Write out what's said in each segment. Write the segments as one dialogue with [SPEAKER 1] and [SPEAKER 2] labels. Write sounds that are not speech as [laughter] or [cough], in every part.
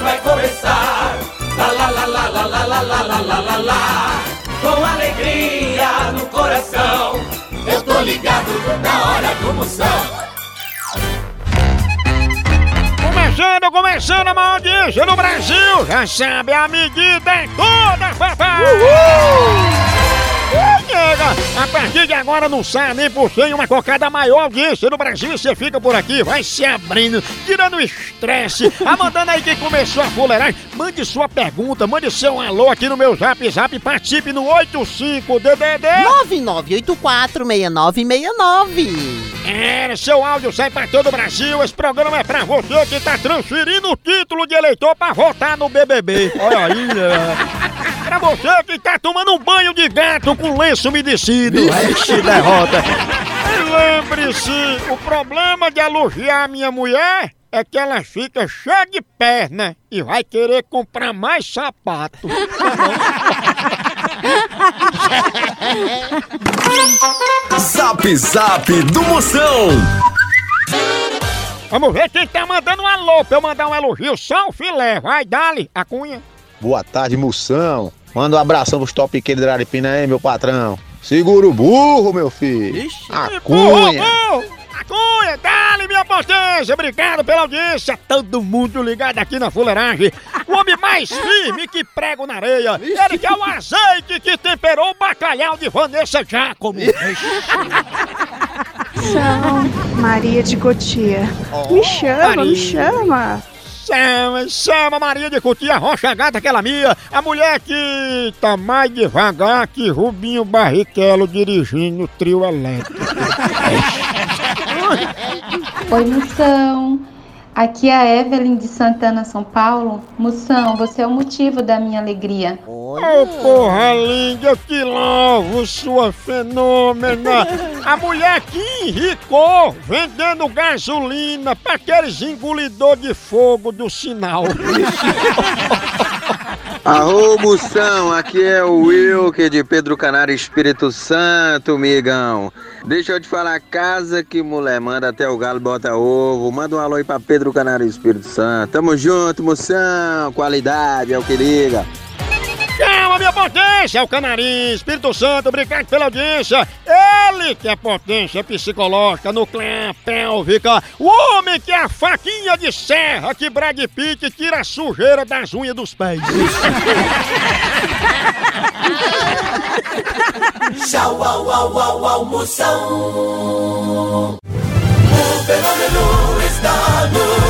[SPEAKER 1] vai começar. Lá lá lá lá lá lá lá lá lá lá lá lá. Com alegria no coração, eu tô ligado na hora do Moção.
[SPEAKER 2] Começando, começando a maior audiência no Brasil! Já sabe, a medida é toda, papai! Ui, nega! A partir de agora não sai nem por cem uma cocada maior audiência no Brasil você fica por aqui, vai se abrindo, tirando o estresse, a mandando aí quem começou a fuleirar. Mande sua pergunta, mande seu alô aqui no meu zap zap, participe no 85DDD.
[SPEAKER 3] 99846969.
[SPEAKER 2] É, seu áudio sai pra todo o Brasil. Esse programa é pra você que tá transferindo o título de eleitor pra votar no BBB. Olha aí, é. Pra você que tá tomando um banho de gato com lenço umedecido. Ixi, derrota. E lembre-se, o problema de elogiar a minha mulher é que ela fica cheia de perna e vai querer comprar mais sapato.
[SPEAKER 4] Zap Zap do Moção.
[SPEAKER 2] Vamos ver quem tá mandando um alô pra eu mandar um elogio. Só o filé. Vai, dali, a cunha.
[SPEAKER 5] Boa tarde, moção. Manda um abração pros topiqueiros da Aripina aí, meu patrão. Segura o burro, meu filho. A cunha.
[SPEAKER 2] A cunha, dali, minha potência. Obrigado pela audiência. Todo mundo ligado aqui na fuleiragem. O homem mais firme que prego na areia. Ele que é o azeite que temperou o bacalhau de Vanessa Giacomo.
[SPEAKER 6] São Maria de Cotia. me chama,
[SPEAKER 2] Maria.
[SPEAKER 6] me chama.
[SPEAKER 2] Chama, chama Maria de Cutia, Rocha Gata, aquela minha. A mulher que tá mais devagar que Rubinho Barrichello dirigindo o trio elétrico.
[SPEAKER 7] Oi, Moção. Aqui é a Evelyn de Santana, São Paulo. Moção, você é o motivo da minha alegria.
[SPEAKER 2] Ô porra linda, eu te louvo, sua fenômena! A mulher que enricou vendendo gasolina pra aqueles engolidor de fogo do sinal. [laughs]
[SPEAKER 8] Arô, moção, aqui é o Wilker de Pedro Canário Espírito Santo, migão. Deixa eu te falar, casa que mulher manda até o galo bota ovo. Manda um alô aí pra Pedro Canário Espírito Santo. Tamo junto, moção. Qualidade é o que liga.
[SPEAKER 2] Calma, minha potência! É o Canarim, Espírito Santo, obrigado pela audiência. Ele que é potência psicológica, nuclear, pélvica. O homem que é a faquinha de serra que Brad Pitt tira a sujeira das unhas dos pés.
[SPEAKER 1] Tchau, au, au, au, au, Moção. O fenômeno está no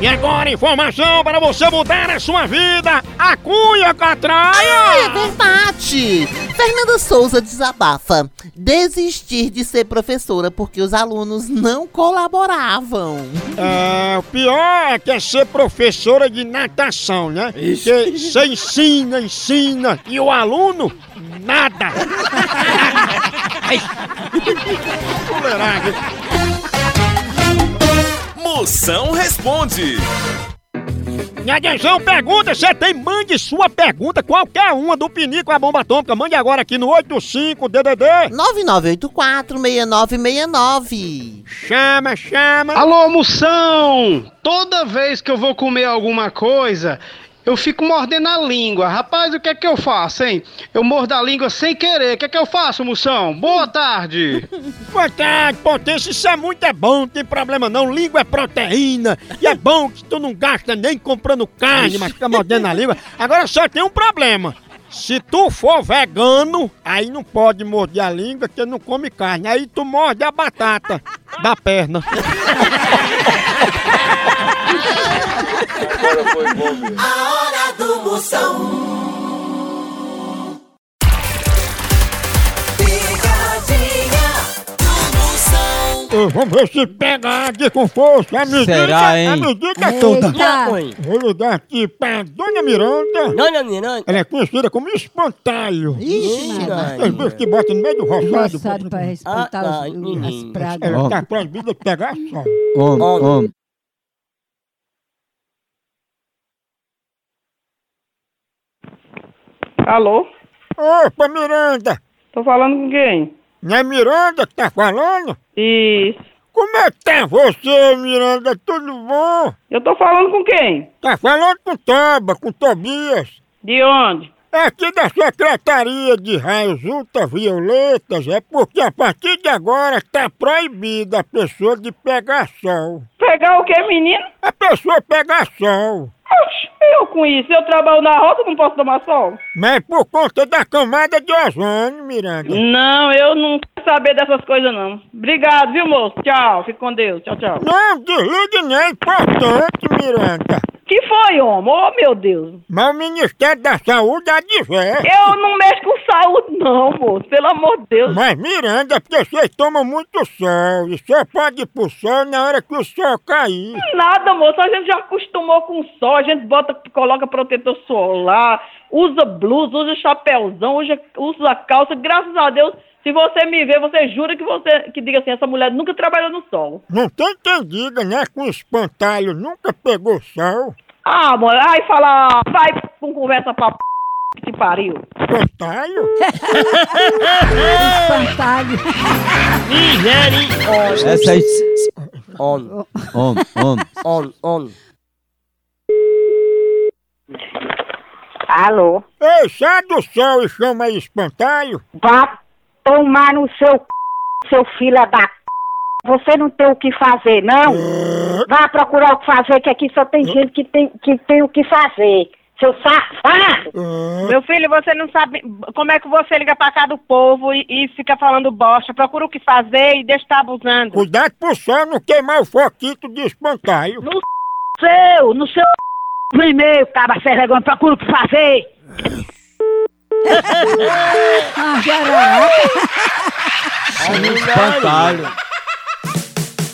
[SPEAKER 2] E agora, informação para você mudar a sua vida. A Cunha
[SPEAKER 3] É
[SPEAKER 2] Catraia!
[SPEAKER 3] verdade! Fernanda Souza desabafa. Desistir de ser professora porque os alunos não colaboravam.
[SPEAKER 2] É, o pior é que é ser professora de natação, né? Você você ensina, ensina, e o aluno, nada. [laughs] Fuleiragem.
[SPEAKER 4] Moção responde.
[SPEAKER 2] E atenção, pergunta, você tem, mande sua pergunta, qualquer uma do Pinico a bomba atômica, mande agora aqui no 85DDD.
[SPEAKER 3] 9984-6969.
[SPEAKER 2] Chama, chama.
[SPEAKER 9] Alô, moção! Toda vez que eu vou comer alguma coisa, eu fico mordendo a língua. Rapaz, o que é que eu faço, hein? Eu mordo a língua sem querer. O que é que eu faço, moção? Boa tarde! [laughs]
[SPEAKER 2] Boa tarde, potência, isso é muito é bom, não tem problema não, língua é proteína, e é bom que tu não gasta nem comprando carne, mas fica mordendo a língua. Agora só tem um problema, se tu for vegano, aí não pode morder a língua, porque não come carne, aí tu morde a batata da perna. [laughs]
[SPEAKER 1] A hora do Moção. Picadinha do Moção.
[SPEAKER 2] Vamos ver se pega aqui com força, a medida,
[SPEAKER 10] Será, hein?
[SPEAKER 2] a medida toda.
[SPEAKER 10] Eita.
[SPEAKER 2] Vou ligar aqui pra Dona Miranda.
[SPEAKER 10] Dona Miranda.
[SPEAKER 2] Ela é conhecida como espantalho.
[SPEAKER 10] Ixi,
[SPEAKER 2] Os bichos que botam no meio do roçado.
[SPEAKER 11] Roçado pra espantar
[SPEAKER 10] Ah, ah,
[SPEAKER 11] os- as
[SPEAKER 10] menino.
[SPEAKER 11] pragas.
[SPEAKER 2] Ela tá proibida de pegar sol.
[SPEAKER 10] Homem, homem.
[SPEAKER 12] Alô?
[SPEAKER 2] Opa, Miranda!
[SPEAKER 12] Tô falando com quem?
[SPEAKER 2] Não é Miranda que tá falando?
[SPEAKER 12] Isso.
[SPEAKER 2] Como é que tá você, Miranda? Tudo bom?
[SPEAKER 12] Eu tô falando com quem?
[SPEAKER 2] Tá falando com Toba, com Tobias.
[SPEAKER 12] De onde?
[SPEAKER 2] É aqui da Secretaria de Raios Ultravioletas, é porque a partir de agora tá proibida a pessoa de pegar sol.
[SPEAKER 12] Pegar o que, menino?
[SPEAKER 2] A pessoa pegar sol.
[SPEAKER 12] Oxe, eu com isso. Eu trabalho na roça, não posso tomar sol?
[SPEAKER 2] Mas por conta da camada de ozônio, Miranda.
[SPEAKER 12] Não, eu não quero saber dessas coisas, não. Obrigado, viu, moço? Tchau, fique com Deus. Tchau, tchau.
[SPEAKER 2] Não, desligue não, é importante, Miranda.
[SPEAKER 12] Que foi, homem? Oh, meu Deus.
[SPEAKER 2] Mas o Ministério da Saúde adverte.
[SPEAKER 12] Eu não mexo com saúde, não, moço. Pelo amor de Deus.
[SPEAKER 2] Mas Miranda, porque vocês tomam muito sol. E só pode ir pro sol na hora que o sol cair.
[SPEAKER 12] Nada, moço. A gente já acostumou com o sol. A gente bota, coloca protetor solar, usa blusa, usa chapéuzão, usa, usa calça. Graças a Deus, se você me ver, você jura que você que diga assim, essa mulher nunca trabalhou no sol.
[SPEAKER 2] Não tem quem diga, né? Com espantalho nunca pegou sol.
[SPEAKER 12] Ah, amor, aí fala, vai com conversa pra p... que te pariu.
[SPEAKER 2] Espantalho?
[SPEAKER 11] Espantalho. [laughs]
[SPEAKER 10] Essa aí. [laughs] On, on, on. On, on.
[SPEAKER 13] Alô?
[SPEAKER 2] Ei, sai do sol e chama aí espantalho.
[SPEAKER 13] Vá tomar no seu c... seu filho da c... Você não tem o que fazer, não? Vá procurar o que fazer, que aqui só tem gente que tem, que tem o que fazer. Seu safado!
[SPEAKER 14] Meu filho, você não sabe como é que você liga pra cá do povo e, e fica falando bosta. Procura o que fazer e deixa estar abusando.
[SPEAKER 2] Cuidado pro sol não queimar o foquito de espantalho.
[SPEAKER 13] No seu, no seu no e-mail, cabra sem vergonha, procura o que fazer.
[SPEAKER 11] Ah, jararaca.
[SPEAKER 10] Espantalho.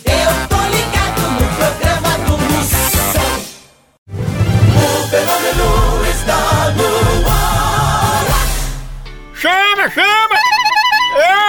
[SPEAKER 1] Eu tô ligado no programa do Moção. O fenômeno está no ar.
[SPEAKER 2] Chama, chama!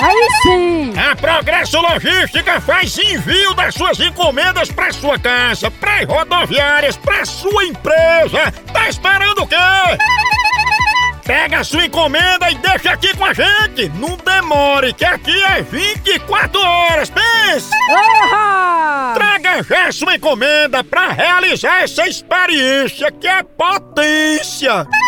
[SPEAKER 11] Aí sim!
[SPEAKER 2] A Progresso Logística faz envio das suas encomendas para sua casa, para rodoviárias, para sua empresa. Tá esperando o quê? Pega a sua encomenda e deixa aqui com a gente. Não demore, que aqui é 24 horas. Pense! Traga já sua encomenda pra realizar essa experiência que é potência.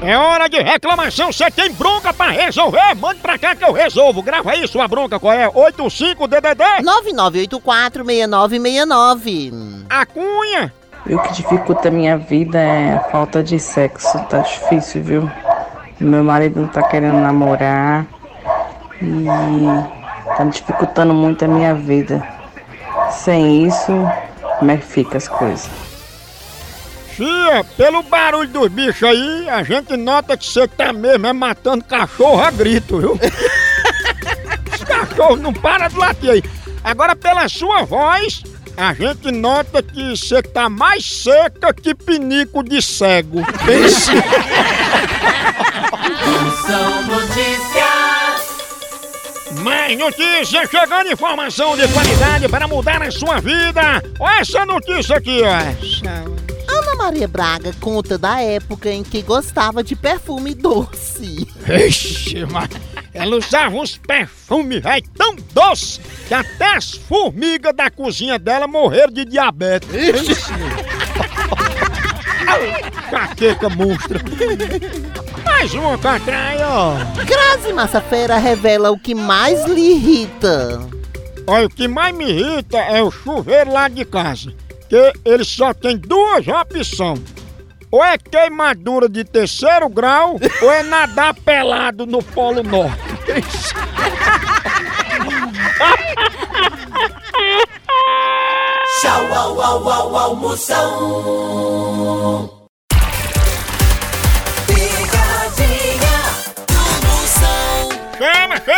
[SPEAKER 2] É hora de reclamação, você tem bronca pra resolver? Mande pra cá que eu resolvo. Grava aí sua bronca, qual é? 85DDD?
[SPEAKER 3] 9984-6969.
[SPEAKER 2] A cunha.
[SPEAKER 15] E o que dificulta a minha vida é a falta de sexo. Tá difícil, viu? Meu marido não tá querendo namorar. E tá me dificultando muito a minha vida. Sem isso, como é que fica as coisas?
[SPEAKER 2] Fia, pelo barulho dos bichos aí, a gente nota que você tá mesmo é matando cachorro a grito, viu? [laughs] Os cachorros não param de latir aí. Agora, pela sua voz, a gente nota que você tá mais seca que pinico de cego. Pense. [laughs]
[SPEAKER 1] Moção Notícias.
[SPEAKER 2] Mais notícia, chegando informação de qualidade para mudar a sua vida. Olha essa notícia aqui, ó.
[SPEAKER 3] Maria Braga conta da época em que gostava de perfume doce.
[SPEAKER 2] Vixe, mas ela usava uns perfumes véi, tão doces que até as formigas da cozinha dela morreram de diabetes. Caqueca monstra. Mais uma catraia, ó.
[SPEAKER 3] Grazi Massafera revela o que mais lhe irrita.
[SPEAKER 2] Olha, o que mais me irrita é o chuveiro lá de casa. Que ele só tem duas opções. Ou é queimadura de terceiro grau, [laughs] ou é nadar pelado no Polo Norte.
[SPEAKER 1] Tchau, au, au, au, au, Moção. Pegadinha do Moção.
[SPEAKER 2] Chama, chama!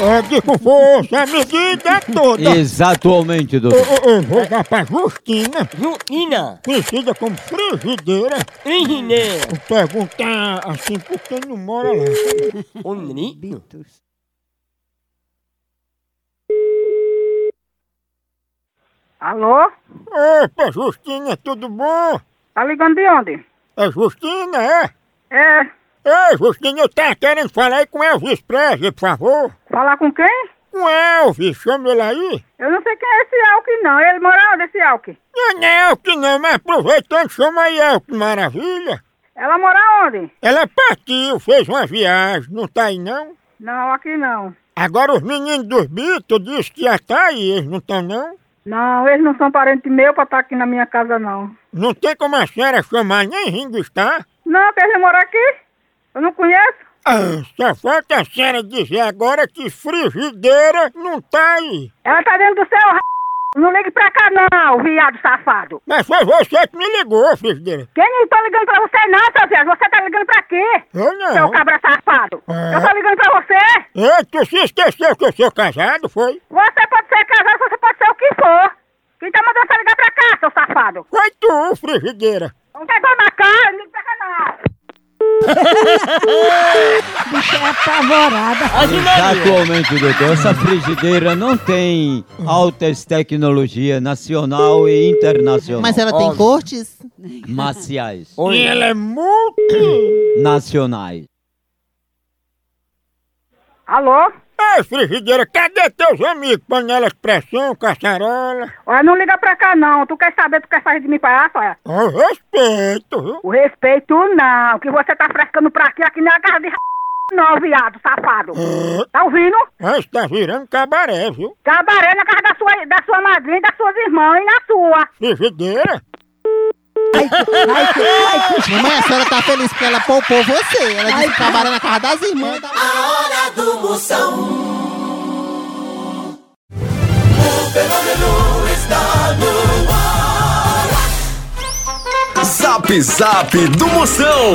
[SPEAKER 2] É de com força, a medida toda.
[SPEAKER 10] Exatamente, doutor.
[SPEAKER 2] Eu, eu vou dar pra Justina.
[SPEAKER 16] Justina.
[SPEAKER 2] Conhecida como frigideira. Vou perguntar assim por quem não mora lá.
[SPEAKER 16] Onde?
[SPEAKER 17] Alô?
[SPEAKER 2] Opa, Justina, tudo bom?
[SPEAKER 17] Tá ligando de onde?
[SPEAKER 2] É Justina, é?
[SPEAKER 17] É.
[SPEAKER 2] Ei, Justina, eu tava querendo falar aí com Elvis Presley, por favor.
[SPEAKER 17] Falar com quem?
[SPEAKER 2] Com Elvis, chama ele aí.
[SPEAKER 17] Eu não sei quem é esse Alck, não. Ele mora onde, esse Alck?
[SPEAKER 2] Não, não é Elvis não, mas aproveitando, chama aí Elvis, maravilha.
[SPEAKER 17] Ela mora onde?
[SPEAKER 2] Ela partiu, fez uma viagem, não tá aí não?
[SPEAKER 17] Não, aqui não.
[SPEAKER 2] Agora os meninos dos Beatles dizem que já tá aí, eles não estão não?
[SPEAKER 17] Não, eles não são parentes meus pra estar aqui na minha casa, não.
[SPEAKER 2] Não tem como a senhora chamar nem Ringo está?
[SPEAKER 17] Não, quer morar aqui? Eu não conheço.
[SPEAKER 2] Ah, só falta a senhora dizer agora que frigideira não tá aí.
[SPEAKER 17] Ela tá dentro do céu, r... Não ligue pra cá, não, viado safado.
[SPEAKER 2] Mas foi você que me ligou, frigideira.
[SPEAKER 17] Quem não tô ligando pra você, não, seu viado? Você tá ligando pra quê?
[SPEAKER 2] Eu não.
[SPEAKER 17] Seu cabra safado.
[SPEAKER 2] É.
[SPEAKER 17] Eu tô ligando pra você.
[SPEAKER 2] Ei, tu se esqueceu que eu sou casado, foi?
[SPEAKER 17] Você pode ser casado, você pode ser o que for. Quem tá mandando você ligar pra cá, seu safado?
[SPEAKER 2] Foi tu, frigideira.
[SPEAKER 17] Não pegou na cara, não cá, não.
[SPEAKER 11] Bicha é apavorada.
[SPEAKER 10] Atualmente, doutor, essa frigideira não tem altas tecnologias nacional e internacional.
[SPEAKER 3] Mas ela tem cortes?
[SPEAKER 10] Marciais.
[SPEAKER 2] E ela é multi...
[SPEAKER 10] Nacionais.
[SPEAKER 17] Alô?
[SPEAKER 2] Ei, frigideira, cadê teus amigos? Panelas, pressão, caçarola?
[SPEAKER 17] Olha, não liga pra cá não. Tu quer saber, tu quer sair de mim pra lá, olha?
[SPEAKER 2] O respeito, viu?
[SPEAKER 17] O respeito não, que você tá frescando pra aqui, aqui nem a casa de r... [laughs] não, viado, safado. Tá ouvindo?
[SPEAKER 2] Mas tá virando cabaré, viu?
[SPEAKER 17] Cabaré na casa da sua, da sua madrinha, das suas irmãs e na sua.
[SPEAKER 2] Frigideira?
[SPEAKER 3] Mamãe, a senhora tá feliz porque ela poupou você. Ela disse que trabalha na casa das irmãs. Da...
[SPEAKER 1] A hora do Moção. O fenômeno está no ar.
[SPEAKER 4] Zap Zap do Moção.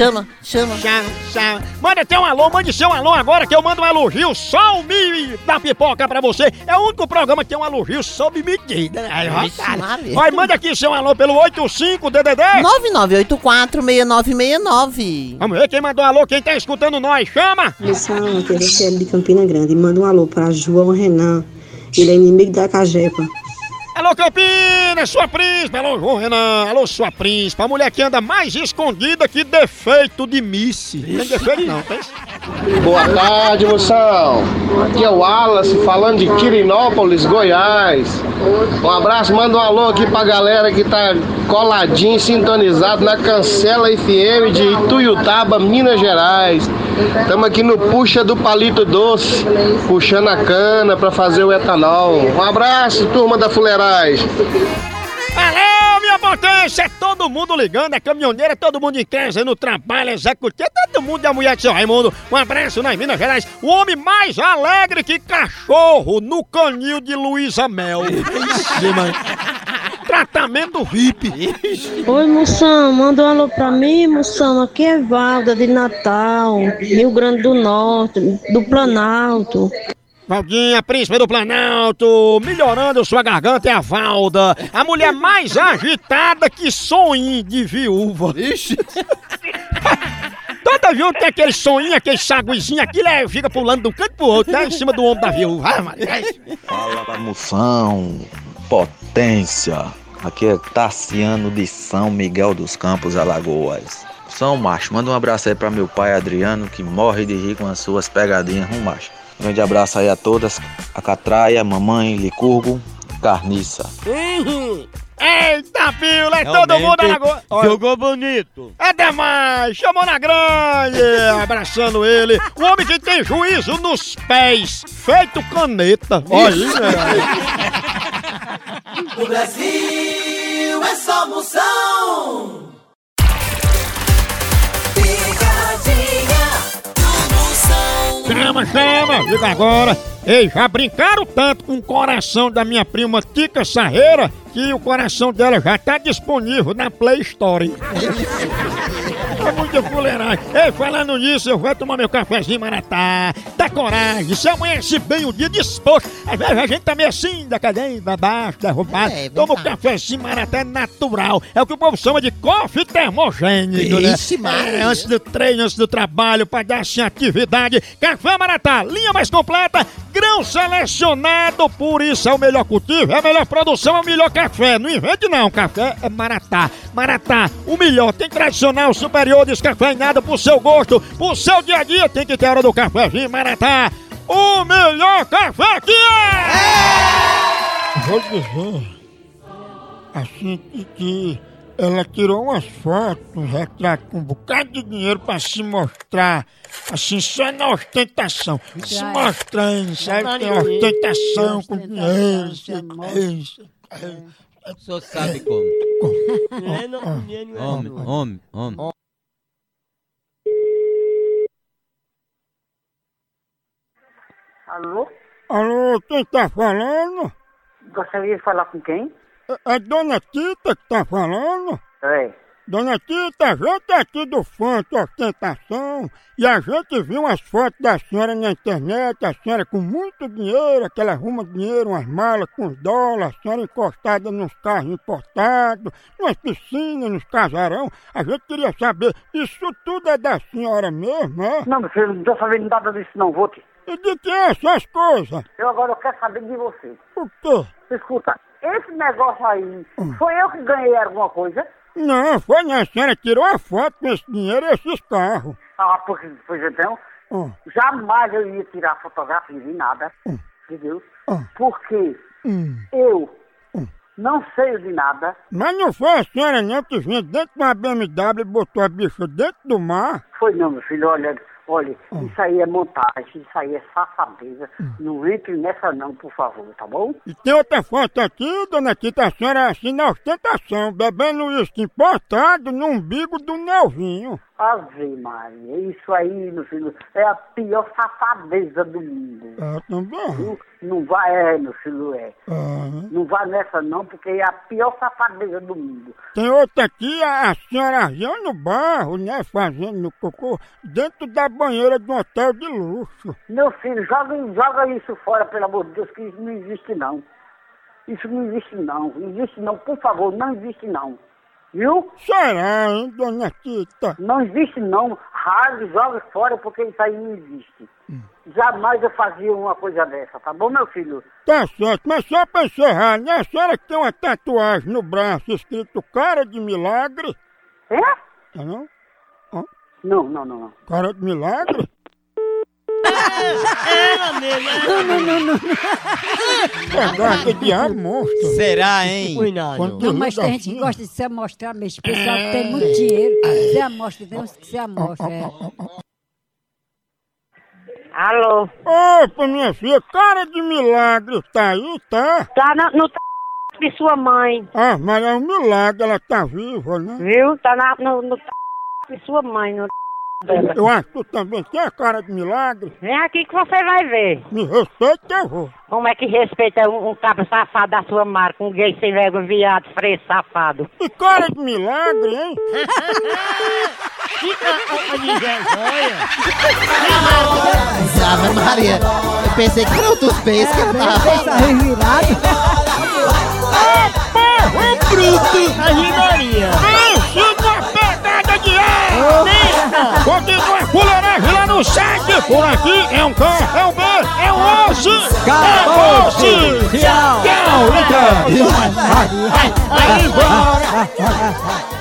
[SPEAKER 2] Chama!
[SPEAKER 3] Chama, chama.
[SPEAKER 2] Chama. Manda até um alô, mande seu alô agora que eu mando um elogio só o mi da pipoca pra você. É o único programa que tem um elogio sob medida. né? Otário.
[SPEAKER 3] Maria.
[SPEAKER 2] Vai, manda aqui seu alô pelo 85DDD.
[SPEAKER 3] 9984-6969.
[SPEAKER 2] Vamos ver quem mandou alô, quem tá escutando nós. Chama!
[SPEAKER 18] Moção, aqui é Rochelle de Campina Grande. Manda um alô para João Renan. Ele é inimigo da Cajepa.
[SPEAKER 2] Alô, Campinas, sua príncipe. Alô, João Renan. Alô, sua príncipe. A mulher que anda mais escondida que defeito de Missy. Tem defeito não, tem?
[SPEAKER 19] Boa tarde, moção. Aqui é o Wallace falando de Quirinópolis, Goiás. Um abraço, manda um alô aqui pra galera que tá coladinho, sintonizado na Cancela FM de Ituiutaba, Minas Gerais. Estamos aqui no Puxa do Palito Doce, puxando a cana pra fazer o etanol. Um abraço, turma da Fuleiragem.
[SPEAKER 2] Alô, minha potência! É todo mundo ligando, é caminhoneira, todo mundo em casa, no trabalho, executivo, todo mundo a mulher de seu Raimundo. Um abraço nas Minas Gerais. O homem mais alegre que cachorro no canil de Luísa Mel. Ixi, mãe. Tratamento VIP. [laughs]
[SPEAKER 18] Oi, Moção, manda um alô pra mim, Moção. Aqui é Valda de Natal, Rio Grande do Norte, do Planalto.
[SPEAKER 2] Valdinha, príncipe do Planalto, melhorando sua garganta é a Valda, a mulher mais agitada que sonho de viúva. Ixi. [laughs] Toda viúva tem aquele sonho, aquele saguizinho, aquilo é, fica pulando de um canto pro outro, né, em cima do ombro da viúva.
[SPEAKER 20] Fala moção, potência. Aqui é Tassiano de São Miguel dos Campos, Alagoas. São macho, manda um abraço aí pra meu pai Adriano, que morre de rir com as suas pegadinhas, um macho. Grande abraço aí a todas, a Catraia, mamãe, Licurgo, Carniça.
[SPEAKER 2] Eita, pila, é todo mundo na lagoa. Olha,
[SPEAKER 10] Jogou bonito.
[SPEAKER 2] É demais, chamou na grande, abraçando ele. O homem que tem juízo nos pés, feito caneta. Olha aí, velho.
[SPEAKER 1] O Brasil é só Moção. Picadinha do Moção.
[SPEAKER 2] Chama, chama, liga agora. Ei, já brincaram tanto com o coração da minha prima Tica Sarreira que o coração dela já tá disponível na Play Store. [laughs] É muita fuleiragem. Ei, falando nisso, eu vou tomar meu cafezinho maratá. Dá coragem, se amanhece bem o dia disposto. Às vezes a gente tá meio assim, decadente, abaixo, derrubado.
[SPEAKER 3] É,
[SPEAKER 2] Toma o
[SPEAKER 3] verdade.
[SPEAKER 2] cafezinho maratá natural. É o que o povo chama de coffee termogênico, né?
[SPEAKER 3] Ixi.
[SPEAKER 2] É, antes do treino, antes do trabalho, pra dar assim atividade. Café Maratá, linha mais completa, grão selecionado, por isso é o melhor cultivo, é a melhor produção, é o melhor café. Não invente não, café é Maratá. Maratá, o melhor, tem tradicional, superior, descafeinado pro seu gosto, pro seu dia a dia, tem que ter hora do cafezinho Maratá. O melhor café que é! Vou dizer, assim que- ela tirou umas fotos, um retrato com um bocado de dinheiro pra se mostrar, assim, só na ostentação. Se mostrando, sabe? Tem ostentação com dinheiro, lá, isso.
[SPEAKER 10] O senhor sabe como. Homem, homem, homem.
[SPEAKER 17] Alô?
[SPEAKER 2] Alô, quem tá falando?
[SPEAKER 17] Gostaria de falar com quem?
[SPEAKER 2] É, é Dona Tita que tá falando?
[SPEAKER 17] É.
[SPEAKER 21] Dona Tita, a gente é aqui do Fanto Ostentação e a gente viu umas fotos da senhora na internet, a senhora com muito dinheiro, que ela arruma dinheiro, umas malas com dólares, a senhora encostada nos carros importados, nas piscinas, nos casarão. A gente queria saber, isso tudo é da senhora mesmo, é?
[SPEAKER 17] Não, filho, não tô sabendo nada disso não, vou te.
[SPEAKER 21] E de que é essas coisas?
[SPEAKER 17] Eu agora quero saber de você.
[SPEAKER 21] O quê?
[SPEAKER 17] Escuta, esse negócio aí, foi eu que ganhei alguma coisa?
[SPEAKER 21] Não, foi não, a senhora tirou a foto com esse dinheiro e esses carros.
[SPEAKER 17] Ah, porque, pois então,
[SPEAKER 21] Hum.
[SPEAKER 17] jamais eu ia tirar fotografia de nada, entendeu?
[SPEAKER 21] Hum.
[SPEAKER 17] Porque eu não sei de nada.
[SPEAKER 21] Mas não foi a senhora não que vinha dentro de uma BMW e botou a bicha dentro do mar?
[SPEAKER 17] Foi não, meu filho, olha, olha, isso aí é montagem, isso aí é safadeza. Não entre nessa não, por favor, tá bom?
[SPEAKER 21] E tem outra foto aqui, dona Tita, a senhora assim na ostentação, bebendo uísque importado no umbigo do Nelvinho.
[SPEAKER 17] Ave Maria, isso aí, meu filho, é a pior safadeza do mundo.
[SPEAKER 21] É, também.
[SPEAKER 17] Viu? Não vai, é, meu filho, é.
[SPEAKER 21] Aham.
[SPEAKER 17] Não vai nessa não, porque é a pior safadeza do mundo.
[SPEAKER 21] Tem outra aqui, a, a senhora arranhando barro, né, fazendo no cocô, dentro da banheira de um hotel de luxo.
[SPEAKER 17] Meu filho, joga, joga isso fora, pelo amor de Deus, que isso não existe não. Isso não existe não, não existe não, por favor, não existe não. Viu?
[SPEAKER 21] Será, hein, dona Tita?
[SPEAKER 17] Não existe não. Rasgue, joga fora, porque isso aí não existe. Jamais eu fazia uma coisa dessa, tá bom, meu filho?
[SPEAKER 21] Tá certo, mas só pra encerrar, né, a senhora que tem uma tatuagem no braço escrito cara de milagre?
[SPEAKER 17] É?
[SPEAKER 21] Tá não?
[SPEAKER 17] Não, não, não, não.
[SPEAKER 21] Cara de milagre?
[SPEAKER 16] Ela mesmo.
[SPEAKER 11] Não, não, não, não.
[SPEAKER 21] Verdade, diabo monstro.
[SPEAKER 10] Será, hein?
[SPEAKER 21] Quando
[SPEAKER 11] Não, mas tem gente que gosta de se amostrar mesmo. Esse pessoal que tem muito dinheiro, se amostra, tem uns que se amostra. É.
[SPEAKER 17] Alô?
[SPEAKER 21] Opa, minha filha, cara de milagre, tá aí, tá?
[SPEAKER 13] Tá na- no t... de sua mãe,
[SPEAKER 21] Ah, mas é um milagre, ela tá viva, né?
[SPEAKER 13] viu? Tá na, no, no t... de sua mãe, no.
[SPEAKER 21] Eu acho que tu também tem a cara de milagre.
[SPEAKER 13] Vem aqui que você vai ver.
[SPEAKER 21] Me respeita que eu vou.
[SPEAKER 13] Como é que respeita um, um cabra safado da sua marca, um gay sem vergonha, viado, fresco, safado.
[SPEAKER 21] E cara de milagre, hein?
[SPEAKER 3] Ave Maria, eu pensei que era outros peixes que ela tava.
[SPEAKER 21] Porra, bruto! Aí, Maria! Ar! Continua fuleiragem lá no site! Por aqui é um K, é um B, é um osso!
[SPEAKER 10] Acabou,
[SPEAKER 21] É.
[SPEAKER 10] Tchau.
[SPEAKER 21] Tchau, então! Aí, bora!